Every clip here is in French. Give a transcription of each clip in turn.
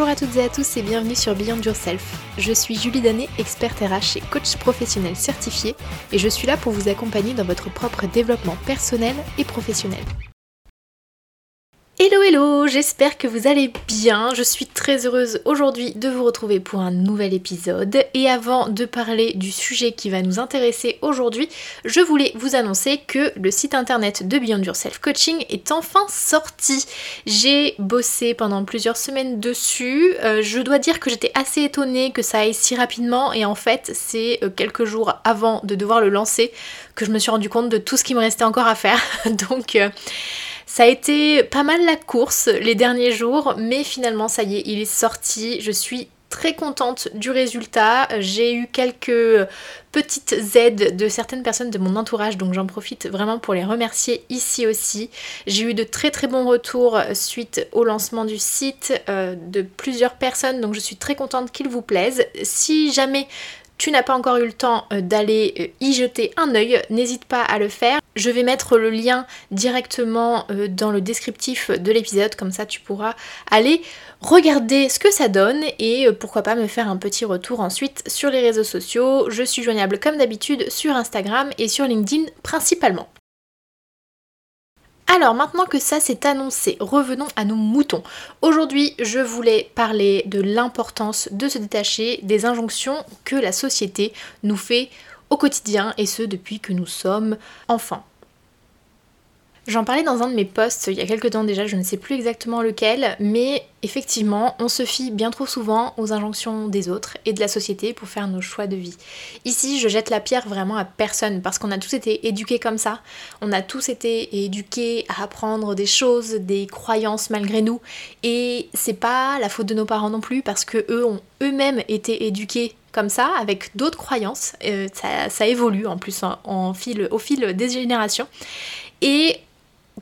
Bonjour à toutes et à tous et bienvenue sur Beyond Yourself. Je suis Julie Danet, experte RH et coach professionnel certifié et je suis là pour vous accompagner dans votre propre développement personnel et professionnel. Hello hello, j'espère que vous allez bien. Je suis très heureuse aujourd'hui de vous retrouver pour un nouvel épisode. Et avant de parler du sujet qui va nous intéresser aujourd'hui, je voulais vous annoncer que le site internet de Beyond Yourself Coaching est enfin sorti. J'ai bossé pendant plusieurs semaines dessus. Euh, je dois dire que j'étais assez étonnée que ça aille si rapidement et en fait c'est euh, quelques jours avant de devoir le lancer que je me suis rendu compte de tout ce qui me restait encore à faire. Donc euh, ça a été pas mal la course les derniers jours, mais finalement ça y est, il est sorti. Je suis très contente du résultat. J'ai eu quelques petites aides de certaines personnes de mon entourage, donc j'en profite vraiment pour les remercier ici aussi. J'ai eu de très très bons retours suite au lancement du site euh, de plusieurs personnes, donc je suis très contente qu'il vous plaise. Si jamais tu n'as pas encore eu le temps euh, d'aller euh, y jeter un œil, n'hésite pas à le faire. Je vais mettre le lien directement euh, dans le descriptif de l'épisode, comme ça tu pourras aller regarder ce que ça donne et pourquoi pas me faire un petit retour ensuite sur les réseaux sociaux. Je suis joignable comme d'habitude sur Instagram et sur LinkedIn principalement. Alors maintenant que ça s'est annoncé, revenons à nos moutons. Aujourd'hui, je voulais parler de l'importance de se détacher des injonctions que la société nous fait au quotidien et ce depuis que nous sommes enfants. J'en parlais dans un de mes posts il y a quelques temps déjà, je ne sais plus exactement lequel, mais effectivement, on se fie bien trop souvent aux injonctions des autres et de la société pour faire nos choix de vie. Ici, je jette la pierre vraiment à personne parce qu'on a tous été éduqués comme ça. On a tous été éduqués à apprendre des choses, des croyances malgré nous, et c'est pas la faute de nos parents non plus parce que eux ont eux-mêmes été éduqués comme ça, avec d'autres croyances. Euh, ça, évolue en plus en, fil, au fil des générations. Et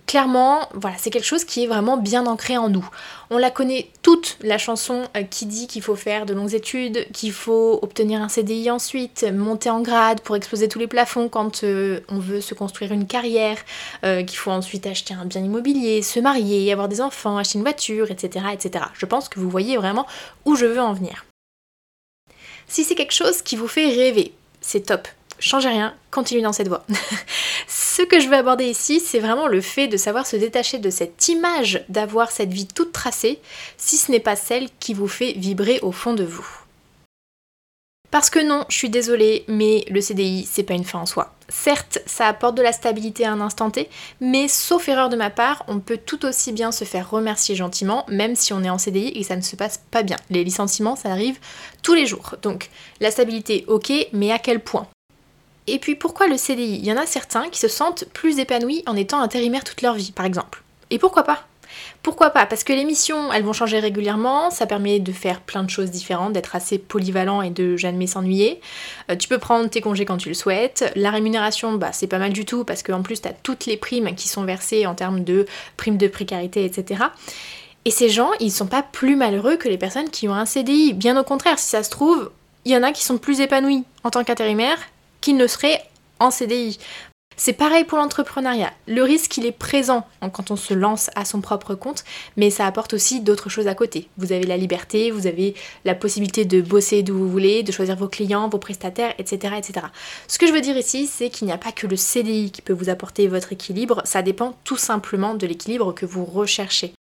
clairement, voilà, c'est quelque chose qui est vraiment bien ancré en nous. On la connaît toute, la chanson euh, qui dit qu'il faut faire de longues études, qu'il faut obtenir un CDI ensuite, monter en grade pour exploser tous les plafonds quand euh, on veut se construire une carrière, euh, qu'il faut ensuite acheter un bien immobilier, se marier, avoir des enfants, acheter une voiture, etc., etc. Je pense que vous voyez vraiment où je veux en venir. Si c'est quelque chose qui vous fait rêver, c'est top changez rien, continuez dans cette voie. ce que je veux aborder ici, c'est vraiment le fait de savoir se détacher de cette image d'avoir cette vie toute tracée, si ce n'est pas celle qui vous fait vibrer au fond de vous. Parce que non, je suis désolée, mais le CDI, c'est pas une fin en soi. Certes, ça apporte de la stabilité à un instant T, mais sauf erreur de ma part, on peut tout aussi bien se faire remercier gentiment, même si on est en CDI et ça ne se passe pas bien. Les licenciements, ça arrive tous les jours. Donc, la stabilité, ok, mais à quel point? Et puis pourquoi le CDI Il y en a certains qui se sentent plus épanouis en étant intérimaires toute leur vie, par exemple. Et pourquoi pas? Pourquoi pas? Parce que les missions, elles vont changer régulièrement, ça permet de faire plein de choses différentes, d'être assez polyvalent et de jamais s'ennuyer. Euh, tu peux prendre tes congés quand tu le souhaites. La rémunération, bah, c'est pas mal du tout parce qu'en plus, tu toutes les primes qui sont versées en termes de primes de précarité, etc. Et ces gens, ils sont pas plus malheureux que les personnes qui ont un CDI. Bien au contraire, si ça se trouve, il y en a qui sont plus épanouis en tant qu'intérimaire qu'il ne serait en CDI. C'est pareil pour l'entrepreneuriat. Le risque, il est présent quand on se lance à son propre compte, mais ça apporte aussi d'autres choses à côté. Vous avez la liberté, vous avez la possibilité de bosser d'où vous voulez, de choisir vos clients, vos prestataires, etc. etc. Ce que je veux dire ici, c'est qu'il n'y a pas que le CDI qui peut vous apporter votre équilibre, ça dépend tout simplement de l'équilibre que vous recherchez.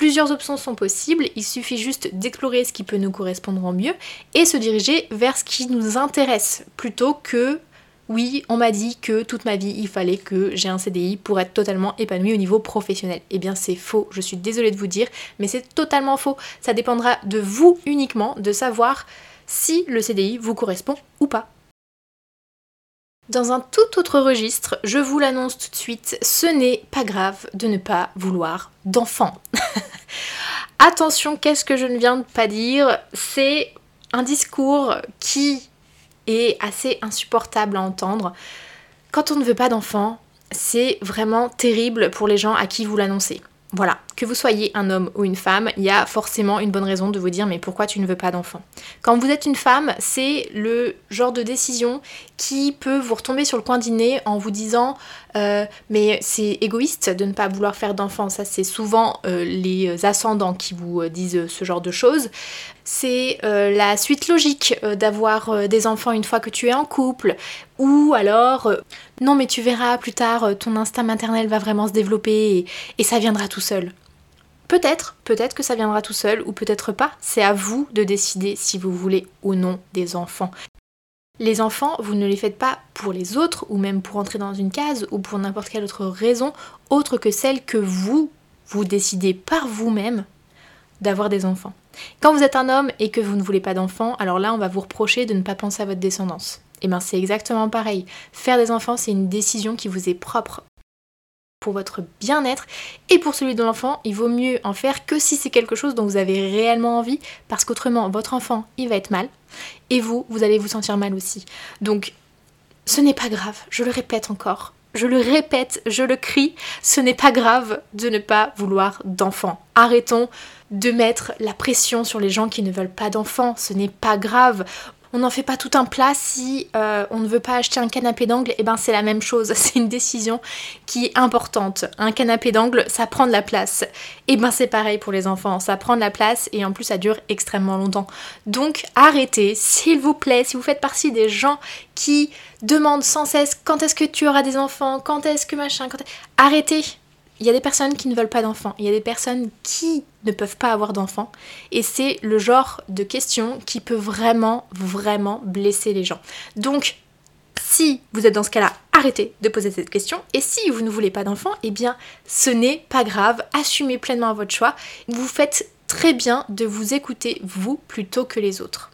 Plusieurs options sont possibles, il suffit juste d'explorer ce qui peut nous correspondre en mieux et se diriger vers ce qui nous intéresse plutôt que oui, on m'a dit que toute ma vie il fallait que j'ai un CDI pour être totalement épanoui au niveau professionnel. Eh bien c'est faux, je suis désolée de vous dire, mais c'est totalement faux. Ça dépendra de vous uniquement de savoir si le CDI vous correspond ou pas. Dans un tout autre registre, je vous l'annonce tout de suite, ce n'est pas grave de ne pas vouloir d'enfant. Attention, qu'est-ce que je ne viens de pas dire? C'est un discours qui est assez insupportable à entendre. Quand on ne veut pas d'enfant, c'est vraiment terrible pour les gens à qui vous l'annoncez. Voilà, que vous soyez un homme ou une femme, il y a forcément une bonne raison de vous dire mais pourquoi tu ne veux pas d'enfant? Quand vous êtes une femme, c'est le genre de décision qui peut vous retomber sur le coin du nez en vous disant euh, mais c'est égoïste de ne pas vouloir faire d'enfant. Ça, c'est souvent euh, les ascendants qui vous euh, disent ce genre de choses. C'est la suite logique d'avoir des enfants une fois que tu es en couple. Ou alors, non mais tu verras plus tard, ton instinct maternel va vraiment se développer et ça viendra tout seul. Peut-être, peut-être que ça viendra tout seul ou peut-être pas. C'est à vous de décider si vous voulez ou non des enfants. Les enfants, vous ne les faites pas pour les autres ou même pour entrer dans une case ou pour n'importe quelle autre raison autre que celle que vous, vous décidez par vous-même d'avoir des enfants. Quand vous êtes un homme et que vous ne voulez pas d'enfants, alors là on va vous reprocher de ne pas penser à votre descendance. Et eh bien c'est exactement pareil. Faire des enfants, c'est une décision qui vous est propre pour votre bien-être et pour celui de l'enfant, il vaut mieux en faire que si c'est quelque chose dont vous avez réellement envie, parce qu'autrement, votre enfant, il va être mal, et vous, vous allez vous sentir mal aussi. Donc, ce n'est pas grave, je le répète encore, je le répète, je le crie, ce n'est pas grave de ne pas vouloir d'enfant. Arrêtons de mettre la pression sur les gens qui ne veulent pas d'enfants, ce n'est pas grave on n'en fait pas tout un plat si euh, on ne veut pas acheter un canapé d'angle, et eh ben c'est la même chose, c'est une décision qui est importante. Un canapé d'angle, ça prend de la place. Et eh ben c'est pareil pour les enfants, ça prend de la place et en plus ça dure extrêmement longtemps. Donc arrêtez, s'il vous plaît, si vous faites partie des gens qui demandent sans cesse quand est-ce que tu auras des enfants, quand est-ce que machin, quand arrêtez il y a des personnes qui ne veulent pas d'enfants, il y a des personnes qui ne peuvent pas avoir d'enfants, et c'est le genre de question qui peut vraiment, vraiment blesser les gens. Donc, si vous êtes dans ce cas-là, arrêtez de poser cette question, et si vous ne voulez pas d'enfants, eh bien, ce n'est pas grave, assumez pleinement votre choix, vous faites très bien de vous écouter vous plutôt que les autres.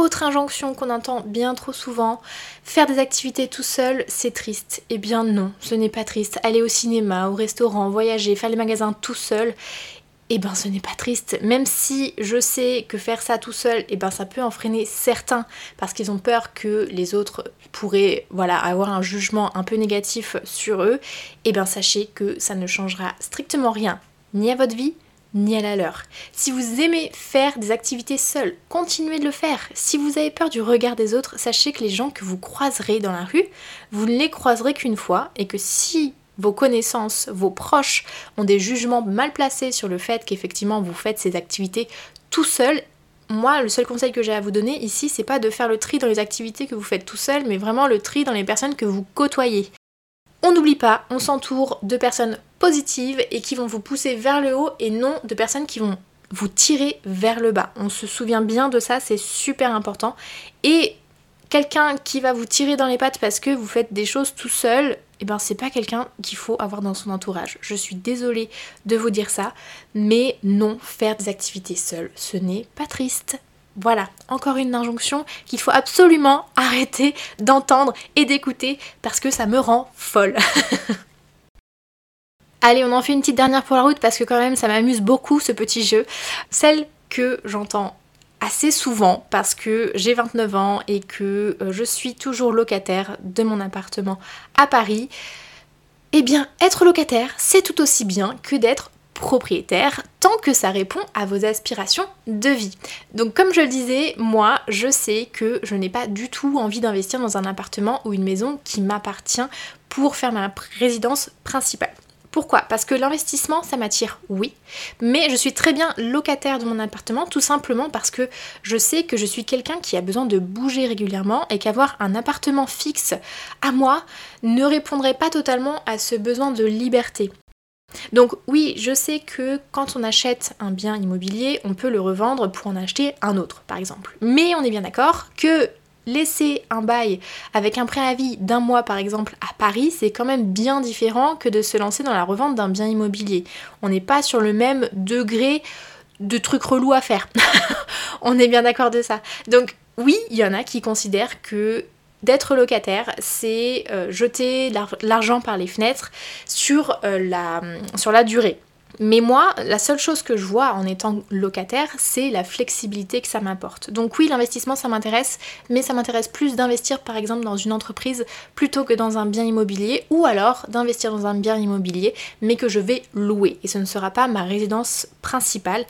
Autre injonction qu'on entend bien trop souvent, faire des activités tout seul, c'est triste. Eh bien non, ce n'est pas triste. Aller au cinéma, au restaurant, voyager, faire les magasins tout seul, eh ben ce n'est pas triste. Même si je sais que faire ça tout seul, eh ben ça peut en freiner certains parce qu'ils ont peur que les autres pourraient voilà avoir un jugement un peu négatif sur eux, eh ben sachez que ça ne changera strictement rien ni à votre vie, ni à la leur. Si vous aimez faire des activités seules, continuez de le faire. Si vous avez peur du regard des autres, sachez que les gens que vous croiserez dans la rue, vous ne les croiserez qu'une fois et que si vos connaissances, vos proches ont des jugements mal placés sur le fait qu'effectivement vous faites ces activités tout seul, moi, le seul conseil que j'ai à vous donner ici, c'est pas de faire le tri dans les activités que vous faites tout seul, mais vraiment le tri dans les personnes que vous côtoyez. On n'oublie pas, on s'entoure de personnes positives et qui vont vous pousser vers le haut et non de personnes qui vont vous tirer vers le bas. On se souvient bien de ça, c'est super important. Et quelqu'un qui va vous tirer dans les pattes parce que vous faites des choses tout seul, eh ben c'est pas quelqu'un qu'il faut avoir dans son entourage. Je suis désolée de vous dire ça, mais non, faire des activités seul, ce n'est pas triste. Voilà, encore une injonction qu'il faut absolument arrêter d'entendre et d'écouter parce que ça me rend folle. Allez, on en fait une petite dernière pour la route parce que quand même ça m'amuse beaucoup ce petit jeu. Celle que j'entends assez souvent parce que j'ai 29 ans et que euh, je suis toujours locataire de mon appartement à Paris. Eh bien, être locataire, c'est tout aussi bien que d'être propriétaire tant que ça répond à vos aspirations de vie. Donc comme je le disais, moi je sais que je n'ai pas du tout envie d'investir dans un appartement ou une maison qui m'appartient pour faire ma résidence principale. Pourquoi? Parce que l'investissement, ça m'attire, oui, mais je suis très bien locataire de mon appartement tout simplement parce que je sais que je suis quelqu'un qui a besoin de bouger régulièrement et qu'avoir un appartement fixe à moi ne répondrait pas totalement à ce besoin de liberté. Donc oui, je sais que quand on achète un bien immobilier, on peut le revendre pour en acheter un autre, par exemple. Mais on est bien d'accord que laisser un bail avec un préavis d'un mois par exemple à Paris, c'est quand même bien différent que de se lancer dans la revente d'un bien immobilier. On n'est pas sur le même degré de trucs relous à faire. on est bien d'accord de ça. Donc oui, il y en a qui considèrent que d'être locataire, c'est euh, jeter l'argent par les fenêtres sur, euh, la, sur la durée. Mais moi, la seule chose que je vois en étant locataire, c'est la flexibilité que ça m'apporte. Donc oui, l'investissement, ça m'intéresse, mais ça m'intéresse plus d'investir par exemple dans une entreprise plutôt que dans un bien immobilier, ou alors d'investir dans un bien immobilier, mais que je vais louer. Et ce ne sera pas ma résidence principale.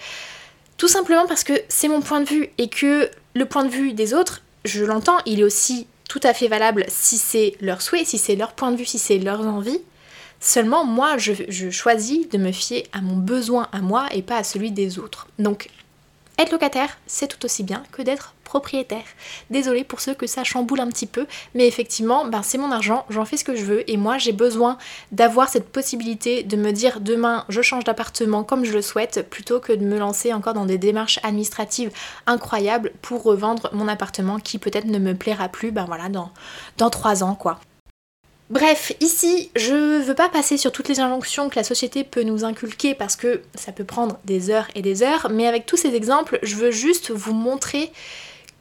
Tout simplement parce que c'est mon point de vue et que le point de vue des autres, je l'entends, il est aussi tout à fait valable si c'est leur souhait, si c'est leur point de vue, si c'est leurs envies. Seulement, moi, je, choisis de me fier à mon besoin à moi et pas à celui des autres. Donc, être locataire, c'est tout aussi bien que d'être propriétaire. Désolée pour ceux que ça chamboule un petit peu, mais effectivement, ben, c'est mon argent, j'en fais ce que je veux et moi j'ai besoin d'avoir cette possibilité de me dire demain je change d'appartement comme je le souhaite plutôt que de me lancer encore dans des démarches administratives incroyables pour revendre mon appartement qui peut-être ne me plaira plus ben voilà dans, dans 3 ans quoi. Bref, ici, je veux pas passer sur toutes les injonctions que la société peut nous inculquer parce que ça peut prendre des heures et des heures, mais avec tous ces exemples, je veux juste vous montrer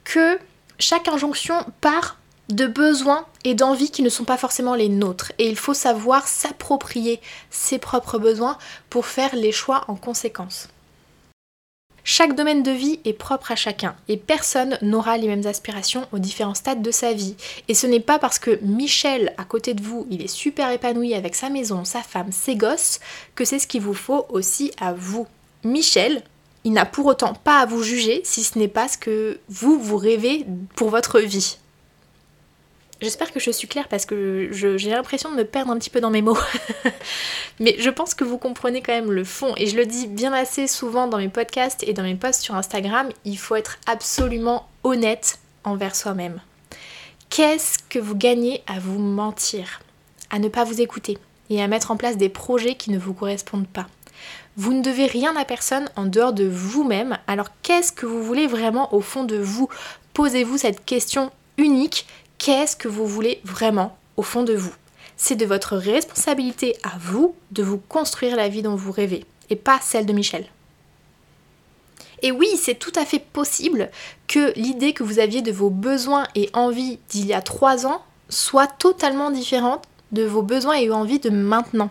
que chaque injonction part de besoins et d'envies qui ne sont pas forcément les nôtres. Et il faut savoir s'approprier ses propres besoins pour faire les choix en conséquence. Chaque domaine de vie est propre à chacun et personne n'aura les mêmes aspirations aux différents stades de sa vie. Et ce n'est pas parce que Michel, à côté de vous, il est super épanoui avec sa maison, sa femme, ses gosses, que c'est ce qu'il vous faut aussi à vous. Michel, il n'a pour autant pas à vous juger si ce n'est pas ce que vous, vous rêvez pour votre vie. J'espère que je suis claire parce que j'ai l'impression de me perdre un petit peu dans mes mots. Mais je pense que vous comprenez quand même le fond. Et je le dis bien assez souvent dans mes podcasts et dans mes posts sur Instagram, il faut être absolument honnête envers soi-même. Qu'est-ce que vous gagnez à vous mentir À ne pas vous écouter et à mettre en place des projets qui ne vous correspondent pas? Vous ne devez rien à personne en dehors de vous-même. Alors qu'est-ce que vous voulez vraiment au fond de vous? Posez-vous cette question unique qu'est-ce que vous voulez vraiment au fond de vous. C'est de votre responsabilité à vous de vous construire la vie dont vous rêvez, et pas celle de Michel. Et oui, c'est tout à fait possible que l'idée que vous aviez de vos besoins et envies d'il y a trois ans soit totalement différente de vos besoins et envies de maintenant.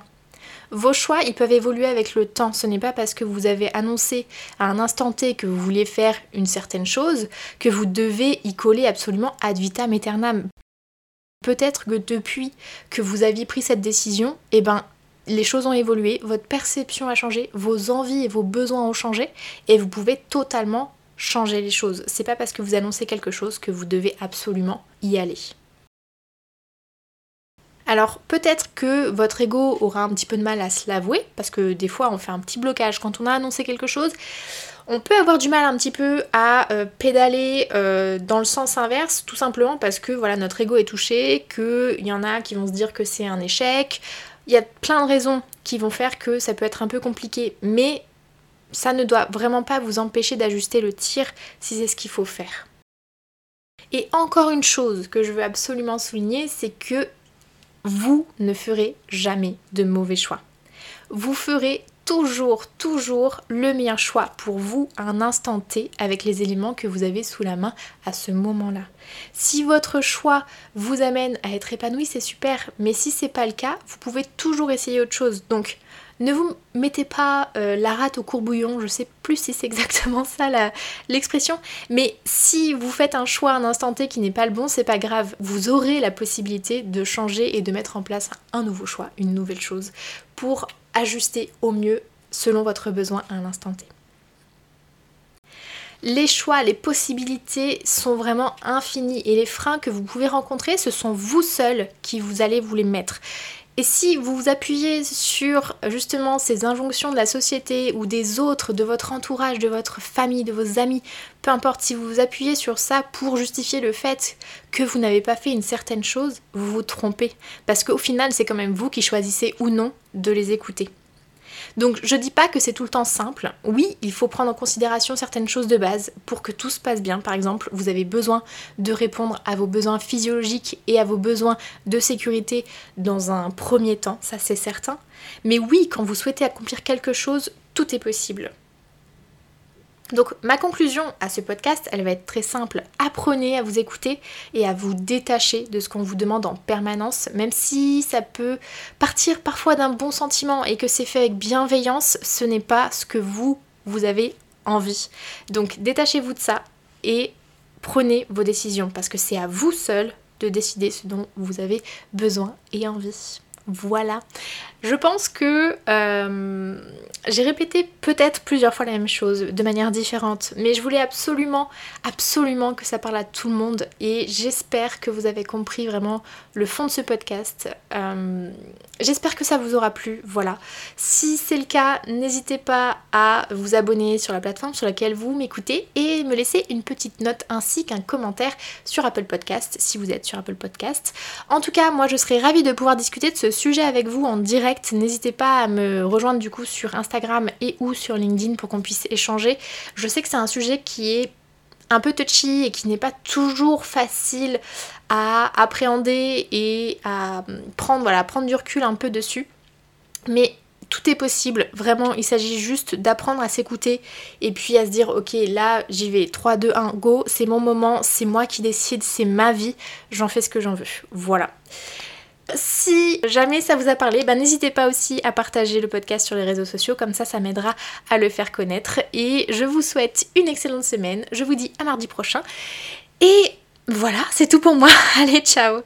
Vos choix, ils peuvent évoluer avec le temps. Ce n'est pas parce que vous avez annoncé à un instant T que vous vouliez faire une certaine chose que vous devez y coller absolument ad vitam aeternam. Peut-être que depuis que vous aviez pris cette décision, eh ben, les choses ont évolué, votre perception a changé, vos envies et vos besoins ont changé, et vous pouvez totalement changer les choses. C'est pas parce que vous annoncez quelque chose que vous devez absolument y aller. Alors peut-être que votre ego aura un petit peu de mal à se l'avouer, parce que des fois on fait un petit blocage quand on a annoncé quelque chose. On peut avoir du mal un petit peu à euh, pédaler euh, dans le sens inverse, tout simplement parce que voilà notre ego est touché, qu'il y en a qui vont se dire que c'est un échec. Il y a plein de raisons qui vont faire que ça peut être un peu compliqué, mais ça ne doit vraiment pas vous empêcher d'ajuster le tir si c'est ce qu'il faut faire. Et encore une chose que je veux absolument souligner, c'est que vous ne ferez jamais de mauvais choix. Vous ferez toujours, toujours le meilleur choix pour vous à un instant T avec les éléments que vous avez sous la main à ce moment-là. Si votre choix vous amène à être épanoui, c'est super, mais si c'est pas le cas, vous pouvez toujours essayer autre chose. Donc, ne vous mettez pas euh, la rate au courbouillon, je sais plus si c'est exactement ça l'expression, mais si vous faites un choix à un instant T qui n'est pas le bon, c'est pas grave. Vous aurez la possibilité de changer et de mettre en place un nouveau choix, une nouvelle chose, pour ajuster au mieux selon votre besoin à un instant T. Les choix, les possibilités sont vraiment infinis et les freins que vous pouvez rencontrer, ce sont vous seuls qui vous allez vous les mettre. Et si vous vous appuyez sur justement ces injonctions de la société ou des autres, de votre entourage, de votre famille, de vos amis, peu importe, si vous vous appuyez sur ça pour justifier le fait que vous n'avez pas fait une certaine chose, vous vous trompez. Parce qu'au final, c'est quand même vous qui choisissez ou non de les écouter. Donc je dis pas que c'est tout le temps simple. Oui, il faut prendre en considération certaines choses de base pour que tout se passe bien. Par exemple, vous avez besoin de répondre à vos besoins physiologiques et à vos besoins de sécurité dans un premier temps, ça c'est certain. Mais oui, quand vous souhaitez accomplir quelque chose, tout est possible. Donc ma conclusion à ce podcast, elle va être très simple. Apprenez à vous écouter et à vous détacher de ce qu'on vous demande en permanence, même si ça peut partir parfois d'un bon sentiment et que c'est fait avec bienveillance, ce n'est pas ce que vous, vous avez envie. Donc détachez-vous de ça et prenez vos décisions parce que c'est à vous seul de décider ce dont vous avez besoin et envie. Voilà. Je pense que euh, j'ai répété peut-être plusieurs fois la même chose de manière différente, mais je voulais absolument, absolument que ça parle à tout le monde et j'espère que vous avez compris vraiment le fond de ce podcast. Euh, j'espère que ça vous aura plu, voilà. Si c'est le cas, n'hésitez pas à vous abonner sur la plateforme sur laquelle vous m'écoutez et me laisser une petite note ainsi qu'un commentaire sur Apple Podcast si vous êtes sur Apple Podcast. En tout cas, moi je serais ravie de pouvoir discuter de ce sujet avec vous en direct N'hésitez pas à me rejoindre du coup sur Instagram et ou sur LinkedIn pour qu'on puisse échanger. Je sais que c'est un sujet qui est un peu touchy et qui n'est pas toujours facile à appréhender et à prendre, voilà, prendre du recul un peu dessus. Mais tout est possible, vraiment, il s'agit juste d'apprendre à s'écouter et puis à se dire ok là j'y vais, 3, 2, 1, go, c'est mon moment, c'est moi qui décide, c'est ma vie, j'en fais ce que j'en veux. Voilà. Si jamais ça vous a parlé, bah, n'hésitez pas aussi à partager le podcast sur les réseaux sociaux, comme ça ça m'aidera à le faire connaître. Et je vous souhaite une excellente semaine, je vous dis à mardi prochain. Et voilà, c'est tout pour moi. Allez, ciao